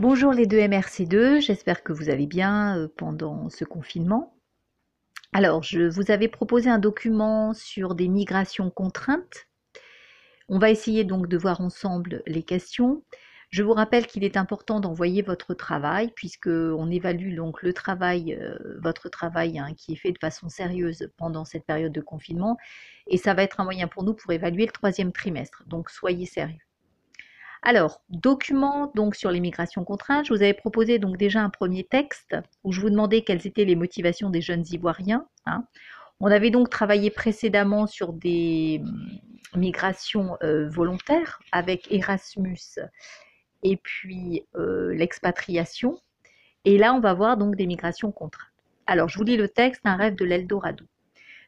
Bonjour les deux MRC2, j'espère que vous allez bien euh, pendant ce confinement. Alors, je vous avais proposé un document sur des migrations contraintes. On va essayer donc de voir ensemble les questions. Je vous rappelle qu'il est important d'envoyer votre travail, puisque on évalue donc le travail, euh, votre travail hein, qui est fait de façon sérieuse pendant cette période de confinement, et ça va être un moyen pour nous pour évaluer le troisième trimestre. Donc soyez sérieux. Alors, document donc sur l'immigration contrainte, je vous avais proposé donc déjà un premier texte où je vous demandais quelles étaient les motivations des jeunes ivoiriens. Hein. On avait donc travaillé précédemment sur des hum, migrations euh, volontaires avec Erasmus et puis euh, l'expatriation. Et là, on va voir donc des migrations contraintes. Alors, je vous lis le texte, un rêve de l'Eldorado.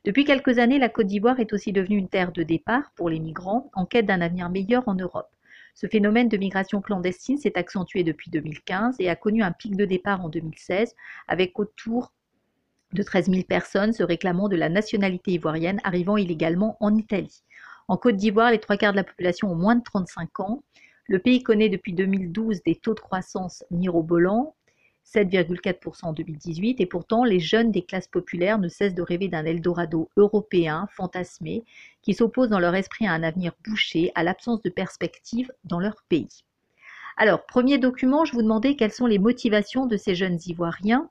Depuis quelques années, la Côte d'Ivoire est aussi devenue une terre de départ pour les migrants en quête d'un avenir meilleur en Europe. Ce phénomène de migration clandestine s'est accentué depuis 2015 et a connu un pic de départ en 2016 avec autour de 13 000 personnes se réclamant de la nationalité ivoirienne arrivant illégalement en Italie. En Côte d'Ivoire, les trois quarts de la population ont moins de 35 ans. Le pays connaît depuis 2012 des taux de croissance mirobolants, 7,4% en 2018, et pourtant les jeunes des classes populaires ne cessent de rêver d'un Eldorado européen fantasmé qui s'oppose dans leur esprit à un avenir bouché, à l'absence de perspective dans leur pays. Alors, premier document, je vous demandais quelles sont les motivations de ces jeunes Ivoiriens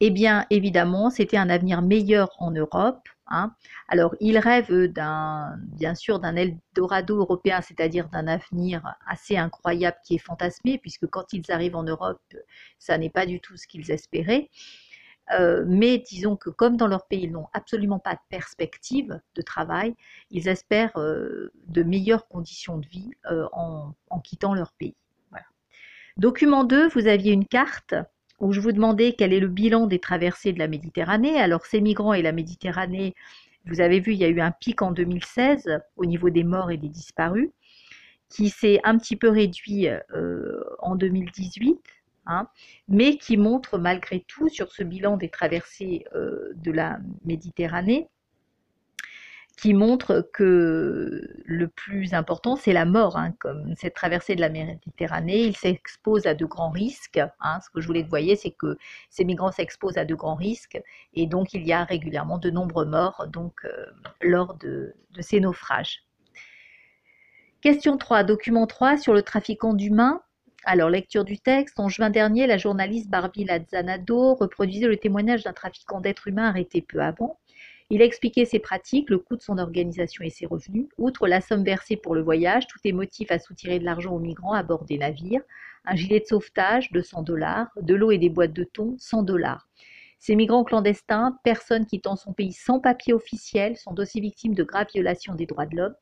eh bien, évidemment, c'était un avenir meilleur en Europe. Hein. Alors, ils rêvent d'un, bien sûr, d'un Eldorado européen, c'est-à-dire d'un avenir assez incroyable qui est fantasmé, puisque quand ils arrivent en Europe, ça n'est pas du tout ce qu'ils espéraient. Euh, mais disons que comme dans leur pays, ils n'ont absolument pas de perspective de travail, ils espèrent euh, de meilleures conditions de vie euh, en, quittant leur pays. Document 2, vous aviez une carte où je vous demandais quel est le bilan des traversées de la Méditerranée. Alors ces migrants et la Méditerranée, vous avez vu, il y a eu un pic en 2016 au niveau des morts et des disparus, qui s'est un petit peu réduit euh, en 2018, hein, mais qui montre malgré tout sur ce bilan des traversées euh, de la Méditerranée qui montre que le plus important, c'est la mort. Hein, comme cette traversée de la Méditerranée, ils s'exposent à de grands risques. Hein. ce que je voulais que vous voyez, c'est que ces migrants s'exposent à de grands risques et donc il y a régulièrement de nombreux morts donc, euh, lors de, de, ces naufrages. Question 3, document 3 sur le trafiquant d'humains. Alors, lecture du texte. En juin dernier, la journaliste Barbie Lazzanado reproduisait le témoignage d'un trafiquant d'êtres humains arrêté peu avant. Il a expliqué ses pratiques, le coût de son organisation et ses revenus. Outre la somme versée pour le voyage, tout est motif à soutirer de l'argent aux migrants à bord des navires. Un gilet de sauvetage, 200 dollars. De l'eau et des boîtes de thon, 100 dollars. Ces migrants clandestins, personnes quittant son pays sans papier officiel, sont aussi victimes de graves violations des droits de l'homme.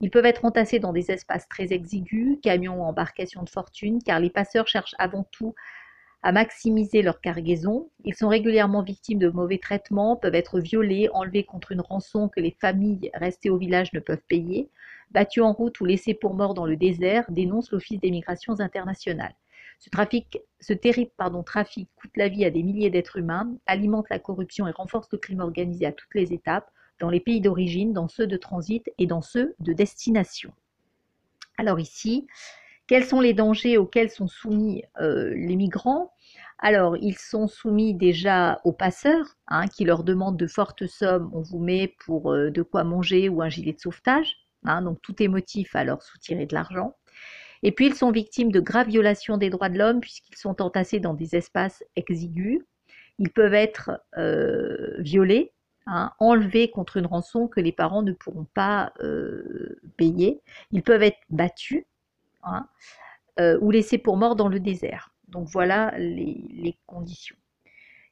Ils peuvent être entassés dans des espaces très exigus, camions ou embarcations de fortune, car les passeurs cherchent avant tout à maximiser leur cargaison. Ils sont régulièrement victimes de mauvais traitements, peuvent être violés, enlevés contre une rançon que les familles restées au village ne peuvent payer, battus en route ou laissés pour morts dans le désert, dénonce l'Office des migrations internationales. Ce, trafic, ce terrible trafic coûte la vie à des milliers d'êtres humains, alimente la corruption et renforce le crime organisé à toutes les étapes, dans les pays d'origine, dans ceux de transit et dans ceux de destination. Alors ici, quels sont les dangers auxquels sont soumis euh, les migrants? Alors, ils sont soumis déjà aux passeurs, hein, qui leur demandent de fortes sommes. On vous met pour euh, de quoi manger ou un gilet de sauvetage. Hein, donc, tout est motif à leur soutirer de l'argent. Et puis, ils sont victimes de graves violations des droits de l'homme puisqu'ils sont entassés dans des espaces exigus. Ils peuvent être euh, violés, hein, enlevés contre une rançon que les parents ne pourront pas payer. Ils peuvent être battus, Hein, euh, ou laissés pour morts dans le désert. Donc voilà les, conditions.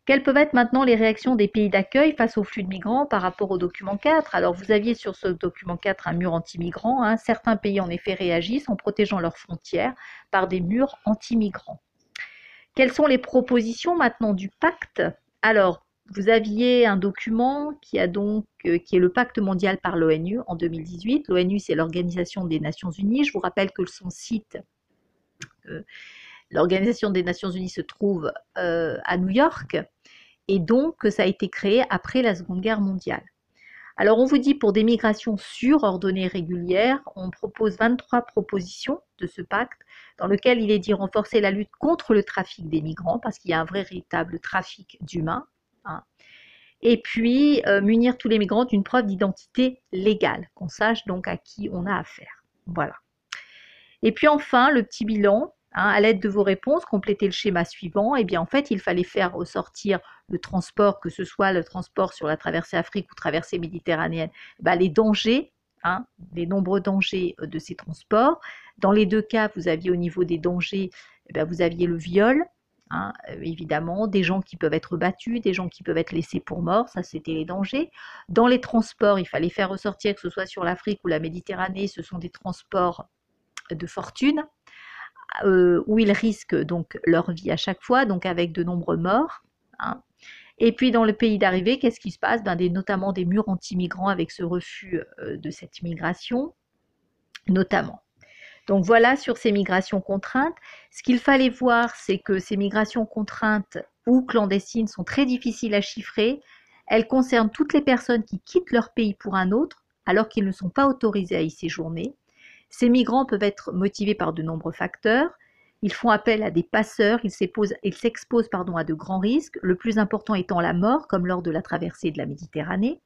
Quelles peuvent être maintenant les réactions des pays d'accueil face au flux de migrants par rapport au document 4 Alors vous aviez sur ce document 4 un mur anti-migrants. Hein. Certains pays en effet réagissent en protégeant leurs frontières par des murs anti-migrants. Quelles sont les propositions maintenant du pacte? Alors vous aviez un document qui, a donc, euh, est le pacte mondial par l'ONU en 2018. L'ONU, c'est l'Organisation des Nations Unies. Je vous rappelle que son site, euh, l'Organisation des Nations Unies se trouve euh, à New York et donc que ça a été créé après la Seconde Guerre mondiale. Alors on vous dit pour des migrations sûres, ordonnées régulières, on propose 23 propositions de ce pacte dans lequel il est dit renforcer la lutte contre le trafic des migrants parce qu'il y a un véritable trafic d'humains. Hein. Et puis euh, munir tous les migrants d'une preuve d'identité légale, qu'on sache donc à qui on a affaire. Voilà. Et puis enfin, le petit bilan, Hein, à l'aide de vos réponses, complétez le schéma suivant. Et eh bien, en fait, il fallait faire ressortir le transport, que ce soit le transport sur la traversée Afrique ou traversée méditerranéenne, ben, les dangers, hein, les nombreux dangers euh, de ces transports. Dans les deux cas, vous aviez au niveau des dangers, eh vous aviez le viol, hein, euh, évidemment, des gens qui peuvent être battus, des gens qui peuvent être laissés pour morts, ça c'était les dangers. Dans les transports, il fallait faire ressortir, que ce soit sur l'Afrique ou la Méditerranée, ce sont des transports de fortune. Euh, où ils risquent donc leur vie à chaque fois, donc avec de nombreux morts. Hein. Et puis dans le pays d'arrivée, qu'est-ce qui se passe? Ben, Notamment des murs anti-migrants avec ce refus euh, de cette migration, notamment. Donc voilà sur ces migrations contraintes. Ce qu'il fallait voir, c'est que ces migrations contraintes ou clandestines sont très difficiles à chiffrer. Elles concernent toutes les personnes qui quittent leur pays pour un autre alors qu'ils ne sont pas autorisés à y séjourner. Ces migrants peuvent être motivés par de nombreux facteurs. Ils font appel à des passeurs, ils s'exposent à de grands risques, le plus important étant la mort, comme lors de la traversée de la Méditerranée.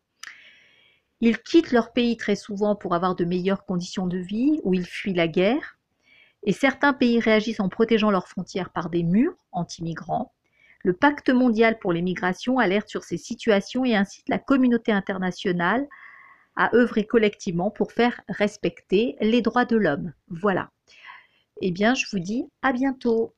Ils quittent leur pays très souvent pour avoir de meilleures conditions de vie, ou ils fuient la guerre. Et certains pays réagissent en protégeant leurs frontières par des murs anti-migrants. Le pacte mondial pour les migrations alerte sur ces situations et incite la communauté internationale à œuvrer collectivement pour faire respecter les droits de l'homme. Voilà. Eh bien, je vous dis à bientôt.